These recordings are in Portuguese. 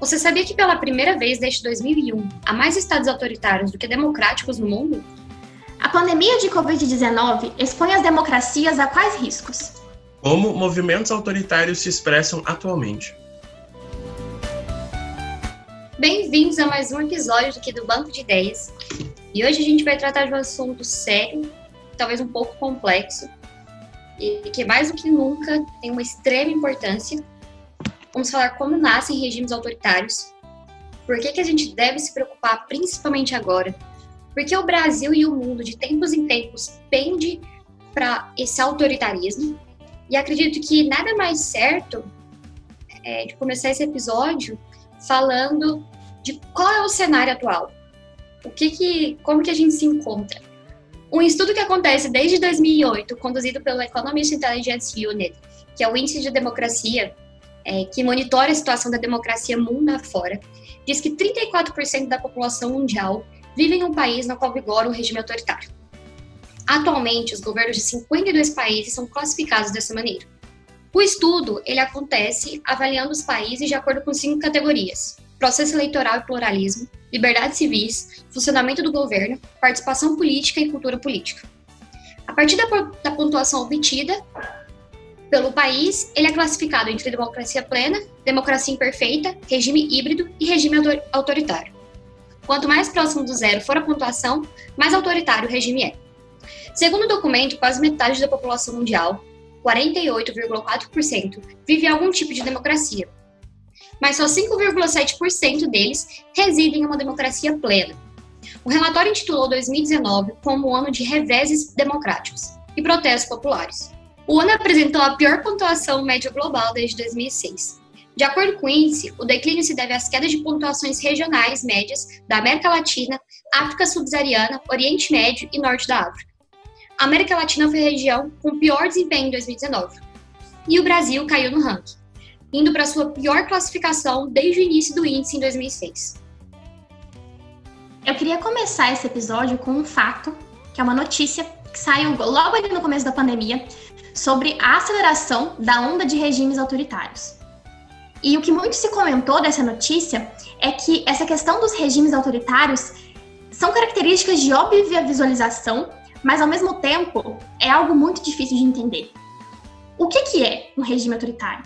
Você sabia que pela primeira vez desde 2001 há mais estados autoritários do que democráticos no mundo? A pandemia de Covid-19 expõe as democracias a quais riscos? Como movimentos autoritários se expressam atualmente? Bem-vindos a mais um episódio aqui do Banco de Ideias. E hoje a gente vai tratar de um assunto sério, talvez um pouco complexo, e que mais do que nunca tem uma extrema importância. Vamos falar como nascem regimes autoritários, por que, que a gente deve se preocupar principalmente agora, porque o Brasil e o mundo de tempos em tempos pende para esse autoritarismo, e acredito que nada mais certo é, de começar esse episódio falando de qual é o cenário atual. O que que, como que a gente se encontra? Um estudo que acontece desde 2008, conduzido pelo Economist Intelligence Unit, que é o índice de democracia, é, que monitora a situação da democracia mundo afora, diz que 34% da população mundial vive em um país no qual vigora um regime autoritário. Atualmente, os governos de 52 países são classificados dessa maneira. O estudo ele acontece avaliando os países de acordo com cinco categorias: processo eleitoral e pluralismo, liberdades civis, funcionamento do governo, participação política e cultura política. A partir da, da pontuação obtida pelo país, ele é classificado entre democracia plena, democracia imperfeita, regime híbrido e regime autoritário. Quanto mais próximo do zero for a pontuação, mais autoritário o regime é. Segundo o documento, quase metade da população mundial, 48,4%, vive algum tipo de democracia, mas só 5,7% deles residem em uma democracia plena. O relatório intitulou 2019 como o ano de reveses democráticos e protestos populares. O ano apresentou a pior pontuação média global desde 2006. De acordo com o índice, o declínio se deve às quedas de pontuações regionais médias da América Latina, África Subsaariana, Oriente Médio e Norte da África. A América Latina foi a região com pior desempenho em 2019. E o Brasil caiu no ranking indo para sua pior classificação desde o início do índice em 2006. Eu queria começar esse episódio com um fato, que é uma notícia que saiu logo ali no começo da pandemia, sobre a aceleração da onda de regimes autoritários. E o que muito se comentou dessa notícia é que essa questão dos regimes autoritários são características de óbvia visualização, mas ao mesmo tempo é algo muito difícil de entender. O que, que é um regime autoritário?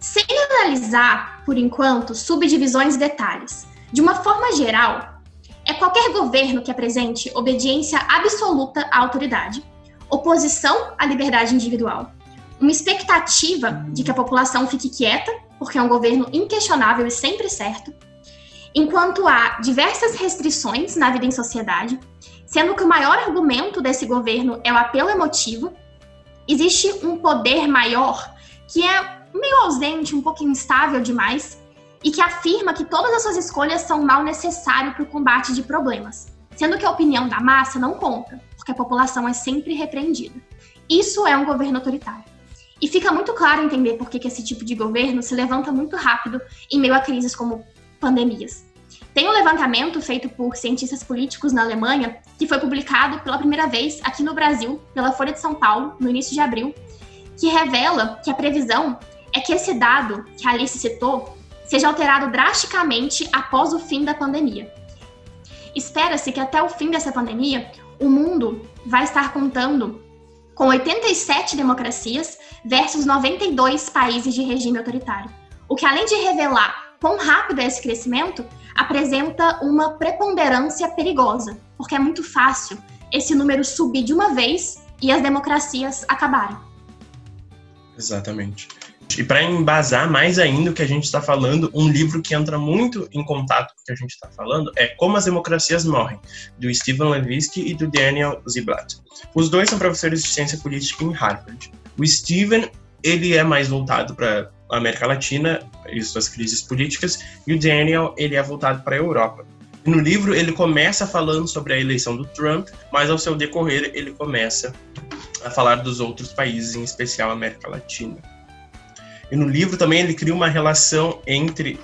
Sem analisar, por enquanto, subdivisões e detalhes, de uma forma geral, é qualquer governo que apresente obediência absoluta à autoridade, oposição à liberdade individual, uma expectativa de que a população fique quieta, porque é um governo inquestionável e sempre certo, enquanto há diversas restrições na vida em sociedade, sendo que o maior argumento desse governo é o apelo emotivo, existe um poder maior que é meio ausente, um pouco instável demais, e que afirma que todas as suas escolhas são mal necessário para o combate de problemas, sendo que a opinião da massa não conta, porque a população é sempre repreendida. Isso é um governo autoritário. E fica muito claro entender por que esse tipo de governo se levanta muito rápido em meio a crises como pandemias. Tem um levantamento feito por cientistas políticos na Alemanha, que foi publicado pela primeira vez aqui no Brasil, pela Folha de São Paulo, no início de abril, que revela que a previsão é que esse dado que a Alice citou seja alterado drasticamente após o fim da pandemia. Espera-se que até o fim dessa pandemia, o mundo vai estar contando com 87 democracias versus 92 países de regime autoritário. O que, além de revelar quão rápido é esse crescimento, apresenta uma preponderância perigosa, porque é muito fácil esse número subir de uma vez e as democracias acabarem. Exatamente. E para embasar mais ainda o que a gente está falando, um livro que entra muito em contato com o que a gente está falando é Como as Democracias Morrem, do Steven Levitsky e do Daniel Ziblatt. Os dois são professores de ciência política em Harvard. O Steven, ele é mais voltado para a América Latina e suas crises políticas, e o Daniel, ele é voltado para a Europa. No livro, ele começa falando sobre a eleição do Trump, mas ao seu decorrer, ele começa a falar dos outros países, em especial a América Latina. E no livro também ele cria uma relação entre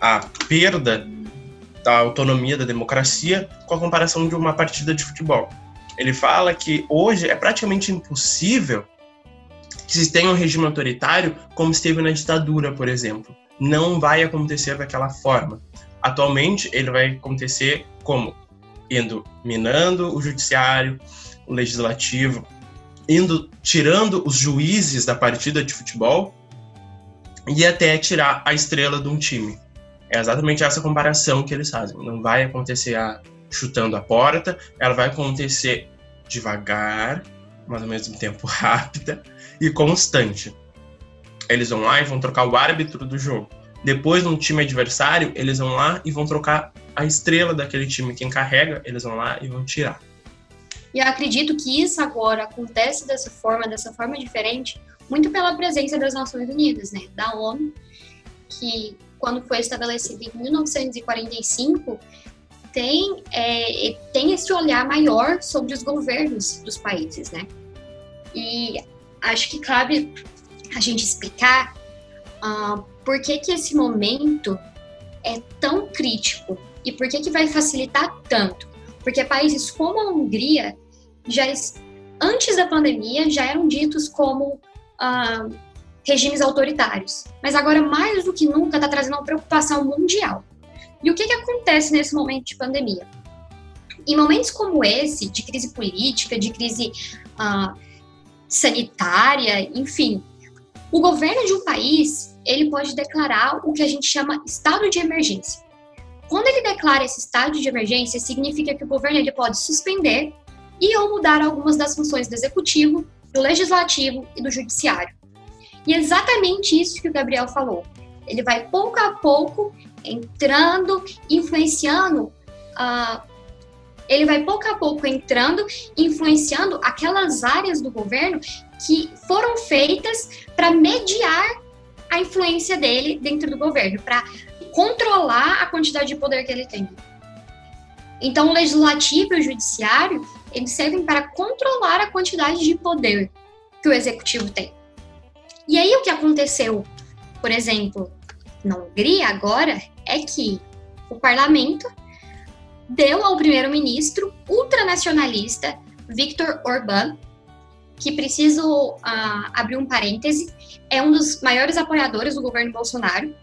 a perda da autonomia da democracia com a comparação de uma partida de futebol. Ele fala que hoje é praticamente impossível que se tenha um regime autoritário como esteve na ditadura, por exemplo. não vai acontecer daquela forma. Atualmente, ele vai acontecer como? Indo minando o judiciário, o legislativo, indo tirando os juízes da partida de futebol e até tirar a estrela de um time. É exatamente essa comparação que eles fazem. Não vai acontecer a, chutando a porta, ela vai acontecer devagar, mas ao mesmo tempo rápida e constante. Eles vão lá e vão trocar o árbitro do jogo. Depois, no time adversário, eles vão lá e vão trocar a estrela daquele time. Quem carrega, eles vão lá e vão tirar. E eu acredito que isso agora acontece dessa forma, dessa forma diferente, muito pela presença das Nações Unidas, né, da ONU, que quando foi estabelecida em 1945 tem é, tem esse olhar maior sobre os governos dos países, né? E acho que cabe a gente explicar uh, por que que esse momento é tão crítico e por que que vai facilitar tanto porque países como a Hungria, já antes da pandemia, já eram ditos como regimes autoritários. Mas agora, mais do que nunca, está trazendo uma preocupação mundial. E o que, que acontece nesse momento de pandemia? Em momentos como esse, de crise política, de crise ah, sanitária, enfim, o governo de um país ele pode declarar o que a gente chama estado de emergência. Quando ele declara esse estado de emergência, significa que o governo ele pode suspender e ou mudar algumas das funções do executivo, do legislativo e do judiciário. E é exatamente isso que o Gabriel falou. Ele vai pouco a pouco entrando, influenciando, uh, ele vai pouco a pouco entrando, influenciando aquelas áreas do governo que foram feitas para mediar a influência dele dentro do governo, para controlar a quantidade de poder que ele tem. Então, o legislativo e o judiciário, eles servem para controlar a quantidade de poder que o executivo tem. E aí, o que aconteceu, por exemplo, na Hungria agora, é que o parlamento deu ao primeiro-ministro ultranacionalista Viktor Orbán, que preciso uh, abrir um parêntese, é um dos maiores apoiadores do governo Bolsonaro,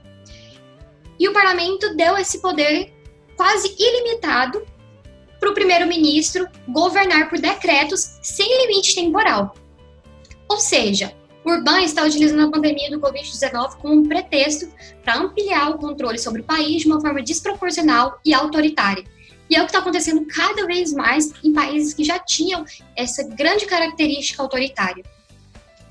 e o parlamento deu esse poder quase ilimitado para o primeiro-ministro governar por decretos sem limite temporal. Ou seja, Urban está utilizando a pandemia do Covid-19 como um pretexto para ampliar o controle sobre o país de uma forma desproporcional e autoritária. E é o que está acontecendo cada vez mais em países que já tinham essa grande característica autoritária.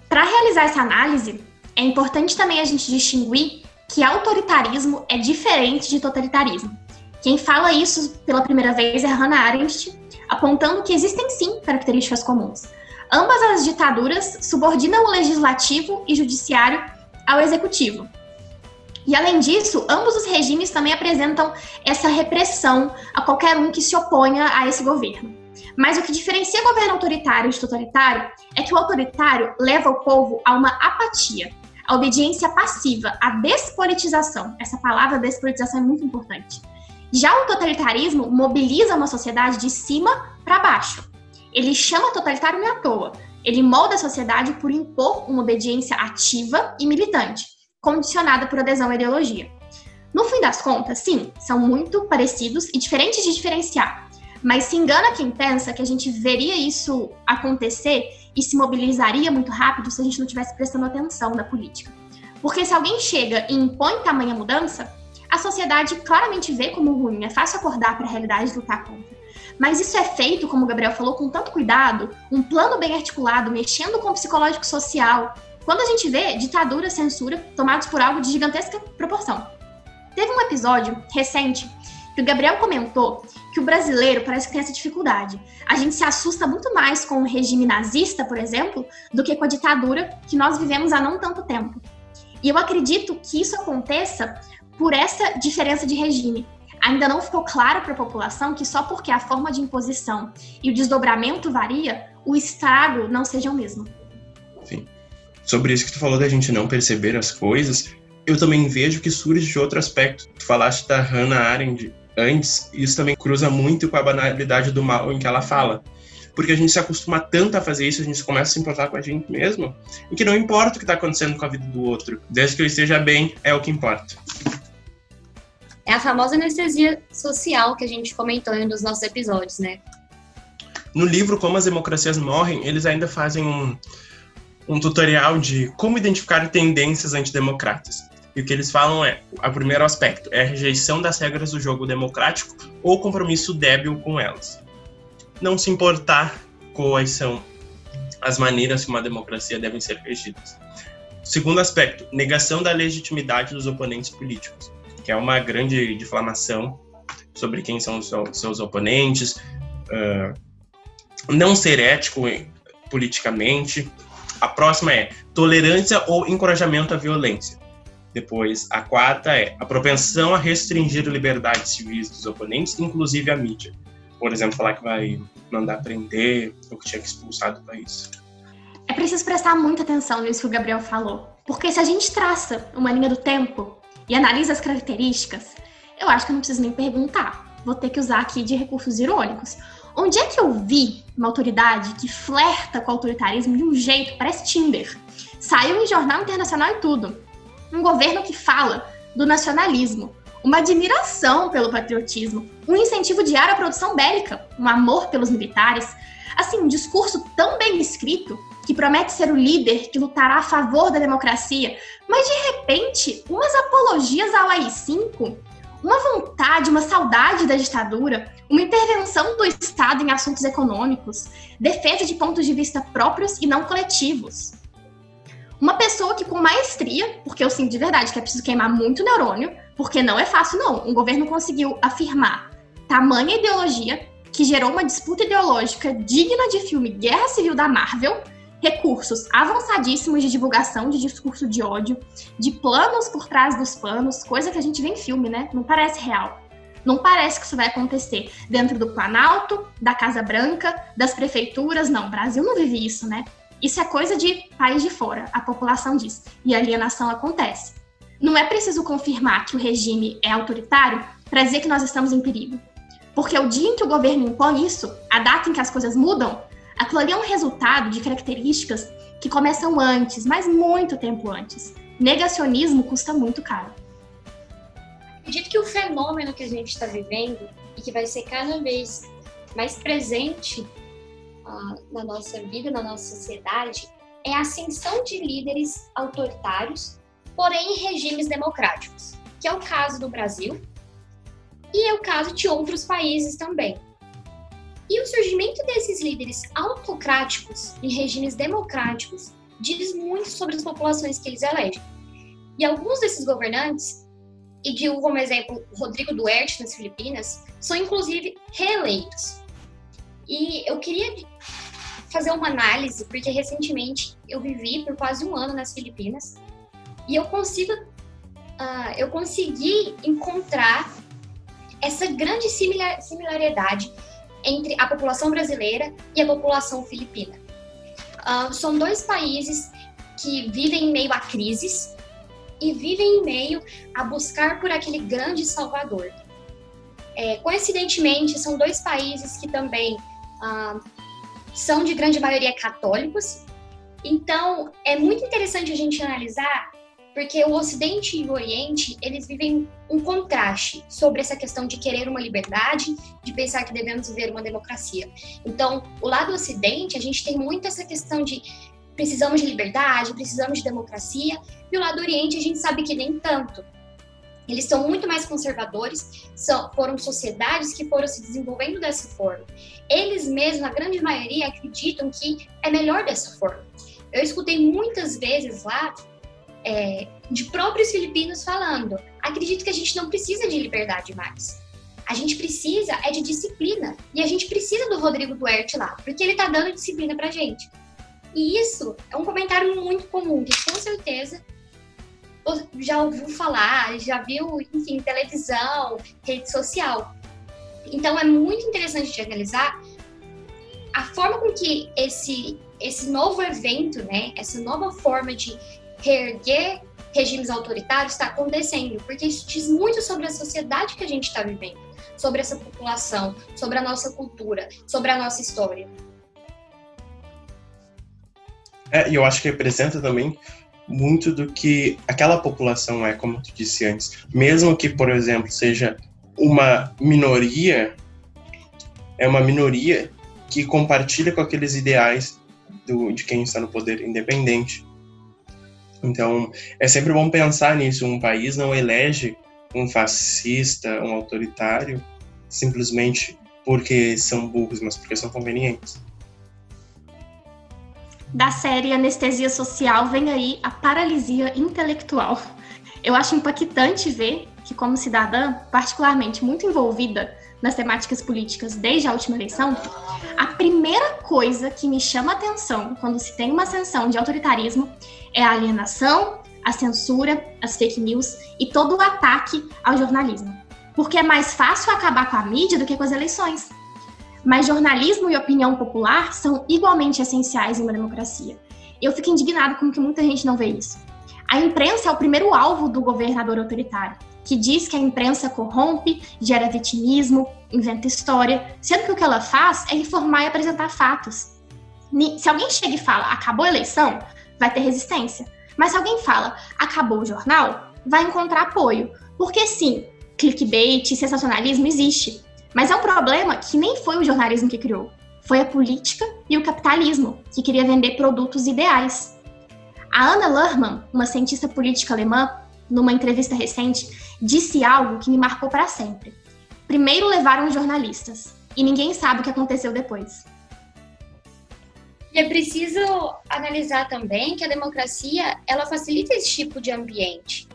Para realizar essa análise, é importante também a gente distinguir que autoritarismo é diferente de totalitarismo. Quem fala isso pela primeira vez é Hannah Arendt, apontando que existem sim características comuns. Ambas as ditaduras subordinam o legislativo e judiciário ao executivo. E além disso, ambos os regimes também apresentam essa repressão a qualquer um que se oponha a esse governo. Mas o que diferencia governo autoritário de totalitário é que o autoritário leva o povo a uma apatia, a obediência passiva, a despolitização. Essa palavra despolitização é muito importante. Já o totalitarismo mobiliza uma sociedade de cima para baixo. Ele chama totalitário não à toa. Ele molda a sociedade por impor uma obediência ativa e militante, condicionada por adesão à ideologia. No fim das contas, sim, são muito parecidos e diferentes de diferenciar. Mas se engana quem pensa que a gente veria isso acontecer e se mobilizaria muito rápido se a gente não tivesse prestando atenção na política. Porque se alguém chega e impõe tamanha mudança, a sociedade claramente vê como ruim, é fácil acordar para a realidade e lutar contra. Mas isso é feito, como o Gabriel falou, com tanto cuidado, um plano bem articulado, mexendo com o psicológico social. Quando a gente vê ditadura, censura tomados por algo de gigantesca proporção. Teve um episódio recente que o Gabriel comentou que o brasileiro parece que tem essa dificuldade. A gente se assusta muito mais com o regime nazista, por exemplo, do que com a ditadura que nós vivemos há não tanto tempo. E eu acredito que isso aconteça por essa diferença de regime. Ainda não ficou claro para a população que só porque a forma de imposição e o desdobramento varia, o estrago não seja o mesmo. Sim. Sobre isso que tu falou da gente não perceber as coisas, eu também vejo que surge de outro aspecto. Tu falaste da Hannah Arendt antes, isso também cruza muito com a banalidade do mal em que ela fala. porque a gente se acostuma tanto a fazer isso, a gente começa a se importar com a gente mesmo, e que não importa o que está acontecendo com a vida do outro, desde que eu esteja bem, é o que importa. É a famosa anestesia social que a gente comentou em um dos nossos episódios, né? No livro Como as Democracias Morrem, eles ainda fazem um, um tutorial de como identificar tendências antidemocratas. E o que eles falam é, o primeiro aspecto é a rejeição das regras do jogo democrático ou compromisso débil com elas. Não se importar quais são as maneiras que uma democracia devem ser regidas. Segundo aspecto, negação da legitimidade dos oponentes políticos que é uma grande difamação sobre quem são os seus oponentes, não ser ético politicamente. A próxima é tolerância ou encorajamento à violência. Depois, a quarta é a propensão a restringir liberdades civis dos oponentes, inclusive a mídia. Por exemplo, falar que vai mandar prender ou que tinha que expulsar do país. É preciso prestar muita atenção nisso que o Gabriel falou. Porque se a gente traça uma linha do tempo e analisa as características, eu acho que não preciso nem perguntar. Vou ter que usar aqui de recursos irônicos. Onde é que eu vi uma autoridade que flerta com o autoritarismo de um jeito, parece Tinder? Saiu em jornal internacional e tudo. Um governo que fala do nacionalismo, uma admiração pelo patriotismo, um incentivo diário à produção bélica, um amor pelos militares. Assim, um discurso tão bem escrito que promete ser o líder que lutará a favor da democracia, mas de repente, umas apologias ao AI-5, uma vontade, uma saudade da ditadura, uma intervenção do Estado em assuntos econômicos, defesa de pontos de vista próprios e não coletivos. Uma pessoa que com maestria, porque eu sinto de verdade que é preciso queimar muito neurônio, porque não é fácil não, um governo conseguiu afirmar tamanha ideologia que gerou uma disputa ideológica digna de filme Guerra Civil da Marvel, recursos avançadíssimos de divulgação de discurso de ódio, de planos por trás dos panos, coisa que a gente vê em filme, né? Não parece real. Não parece que isso vai acontecer dentro do Planalto, da Casa Branca, das prefeituras. Não, o Brasil não vive isso, né? Isso é coisa de país de fora, a população diz. E a alienação acontece. Não é preciso confirmar que o regime é autoritário para dizer que nós estamos em perigo. Porque o dia em que o governo impõe isso, a data em que as coisas mudam, Aquilo ali é um resultado de características que começam antes, mas muito tempo antes. Negacionismo custa muito caro. Acredito que o fenômeno que a gente está vivendo e que vai ser cada vez mais presente uh, na nossa vida, na nossa sociedade, é a ascensão de líderes autoritários, porém em regimes democráticos, que é o caso do Brasil e é o caso de outros países também. E o surgimento desses líderes autocráticos em regimes democráticos diz muito sobre as populações que eles elegem. E alguns desses governantes, e digo como exemplo Rodrigo Duerte nas Filipinas, são inclusive reeleitos. E eu queria fazer uma análise, porque recentemente eu vivi por quase um ano nas Filipinas e eu consigo, uh, eu consegui encontrar essa grande similar, similaridade entre a população brasileira e a população filipina. Uh, são dois países que vivem em meio a crises e vivem em meio a buscar por aquele grande salvador. É, coincidentemente, são dois países que também uh, são de grande maioria católicos. Então, é muito interessante a gente analisar porque o Ocidente e o Oriente, eles vivem um contraste sobre essa questão de querer uma liberdade, de pensar que devemos viver uma democracia. Então, o lado Ocidente, a gente tem muito essa questão de precisamos de liberdade, precisamos de democracia, e o lado Oriente, a gente sabe que nem tanto. Eles são muito mais conservadores, são, foram sociedades que foram se desenvolvendo dessa forma. Eles mesmos, a grande maioria, acreditam que é melhor dessa forma. Eu escutei muitas vezes lá é, de próprios filipinos falando: acredito que a gente não precisa de liberdade mais. A gente precisa é de disciplina. E a gente precisa do Rodrigo Duarte lá, porque ele tá dando disciplina pra gente. E isso é um comentário muito comum, que com certeza já ouviu falar, já viu, enfim, televisão, rede social. Então é muito interessante de analisar a forma com que esse, esse novo evento, né, essa nova forma de reerguer regimes autoritários está acontecendo, porque isso diz muito sobre a sociedade que a gente está vivendo, sobre essa população, sobre a nossa cultura, sobre a nossa história. É, e eu acho que representa também muito do que aquela população é, como tu disse antes. Mesmo que, por exemplo, seja uma minoria, é uma minoria que compartilha com aqueles ideais do, de quem está no poder independente. Então, é sempre bom pensar nisso. Um país não elege um fascista, um autoritário, simplesmente porque são burros, mas porque são convenientes. Da série Anestesia Social vem aí a paralisia intelectual. Eu acho impactante ver que, como cidadã, particularmente muito envolvida nas temáticas políticas desde a última eleição, primeira coisa que me chama atenção quando se tem uma ascensão de autoritarismo é a alienação, a censura, as fake news e todo o ataque ao jornalismo. Porque é mais fácil acabar com a mídia do que com as eleições. Mas jornalismo e opinião popular são igualmente essenciais em uma democracia. Eu fico indignado com que muita gente não vê isso. A imprensa é o primeiro alvo do governador autoritário que diz que a imprensa corrompe, gera vitimismo, inventa história, sendo que o que ela faz é informar e apresentar fatos. Se alguém chega e fala acabou a eleição, vai ter resistência. Mas se alguém fala acabou o jornal, vai encontrar apoio. Porque sim, clickbait, sensacionalismo existe. Mas é um problema que nem foi o jornalismo que criou. Foi a política e o capitalismo, que queria vender produtos ideais. A Anna Lerman, uma cientista política alemã, numa entrevista recente, disse algo que me marcou para sempre. Primeiro levaram os jornalistas e ninguém sabe o que aconteceu depois. E é preciso analisar também que a democracia ela facilita esse tipo de ambiente.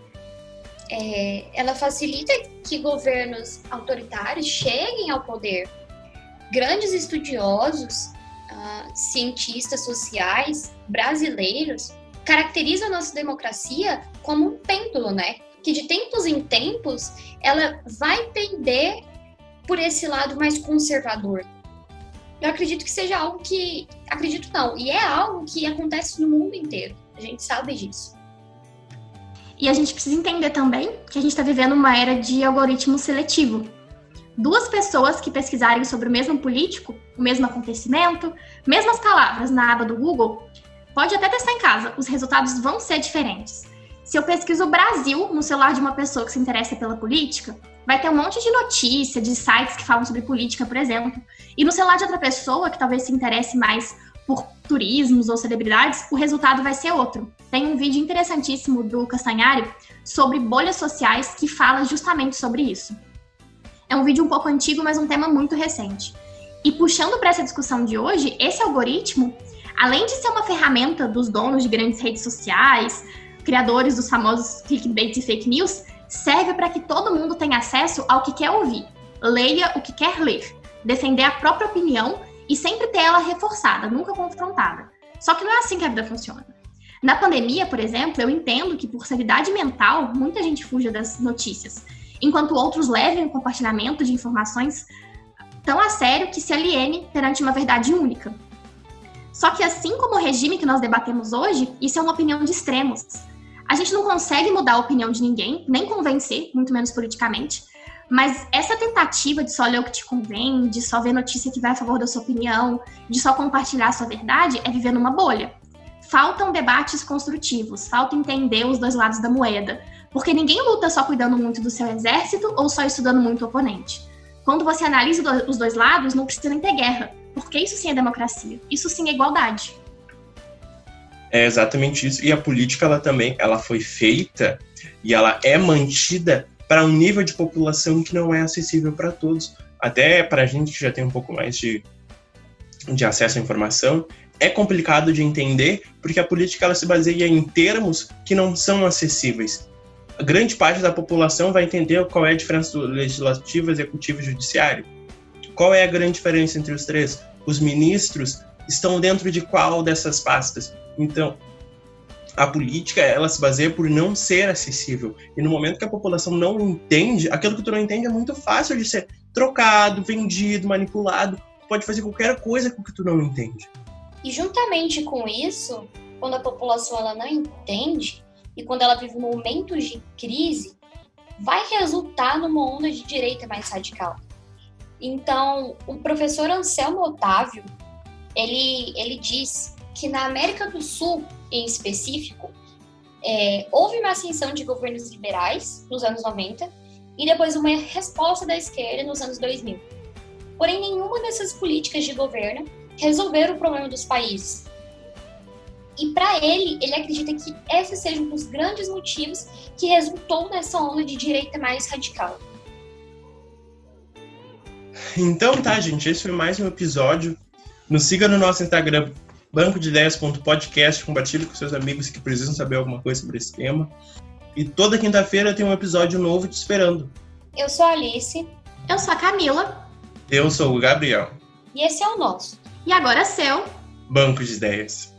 É, ela facilita que governos autoritários cheguem ao poder. Grandes estudiosos, uh, cientistas sociais brasileiros caracterizam a nossa democracia como um pêndulo, né? Que de tempos em tempos ela vai pender por esse lado mais conservador. Eu acredito que seja algo que. Acredito não, e é algo que acontece no mundo inteiro. A gente sabe disso. E a gente precisa entender também que a gente está vivendo uma era de algoritmo seletivo. Duas pessoas que pesquisarem sobre o mesmo político, o mesmo acontecimento, mesmas palavras na aba do Google, Pode até testar em casa, os resultados vão ser diferentes. Se eu pesquiso Brasil no celular de uma pessoa que se interessa pela política, vai ter um monte de notícia, de sites que falam sobre política, por exemplo. E no celular de outra pessoa, que talvez se interesse mais por turismos ou celebridades, o resultado vai ser outro. Tem um vídeo interessantíssimo do Castanhari sobre bolhas sociais que fala justamente sobre isso. É um vídeo um pouco antigo, mas um tema muito recente. E puxando para essa discussão de hoje, esse algoritmo além de ser uma ferramenta dos donos de grandes redes sociais, criadores dos famosos clickbait e fake news, serve para que todo mundo tenha acesso ao que quer ouvir, leia o que quer ler, defender a própria opinião e sempre ter ela reforçada, nunca confrontada. Só que não é assim que a vida funciona. Na pandemia, por exemplo, eu entendo que por sanidade mental, muita gente fuja das notícias, enquanto outros levem o compartilhamento de informações tão a sério que se aliene perante uma verdade única. Só que assim como o regime que nós debatemos hoje, isso é uma opinião de extremos. A gente não consegue mudar a opinião de ninguém, nem convencer, muito menos politicamente. Mas essa tentativa de só ler o que te convém, de só ver notícia que vai a favor da sua opinião, de só compartilhar a sua verdade, é viver numa bolha. Faltam debates construtivos, falta entender os dois lados da moeda. Porque ninguém luta só cuidando muito do seu exército ou só estudando muito o oponente. Quando você analisa os dois lados, não precisa nem ter guerra. Porque isso sim é democracia, isso sim é igualdade. É exatamente isso. E a política, ela também, ela foi feita e ela é mantida para um nível de população que não é acessível para todos. Até para a gente que já tem um pouco mais de, de acesso à informação, é complicado de entender porque a política ela se baseia em termos que não são acessíveis. A grande parte da população vai entender qual é a diferença do legislativo, executivo e judiciário qual é a grande diferença entre os três? Os ministros estão dentro de qual dessas pastas? Então, a política ela se baseia por não ser acessível. E no momento que a população não entende, aquilo que tu não entende é muito fácil de ser trocado, vendido, manipulado. Tu pode fazer qualquer coisa com o que tu não entende. E juntamente com isso, quando a população ela não entende e quando ela vive momentos de crise, vai resultar numa onda de direita mais radical. Então, o professor Anselmo Otávio, ele, ele diz que na América do Sul, em específico, é, houve uma ascensão de governos liberais nos anos 90 e depois uma resposta da esquerda nos anos 2000. Porém, nenhuma dessas políticas de governo resolveram o problema dos países. E para ele, ele acredita que esse seja um dos grandes motivos que resultou nessa onda de direita mais radical. Então tá, gente, esse foi mais um episódio. Nos siga no nosso Instagram, bancodeideias.podcast, compartilhe com seus amigos que precisam saber alguma coisa sobre esse tema. E toda quinta-feira tem um episódio novo te esperando. Eu sou a Alice. Eu sou a Camila. Eu sou o Gabriel. E esse é o nosso. E agora é seu Banco de Ideias.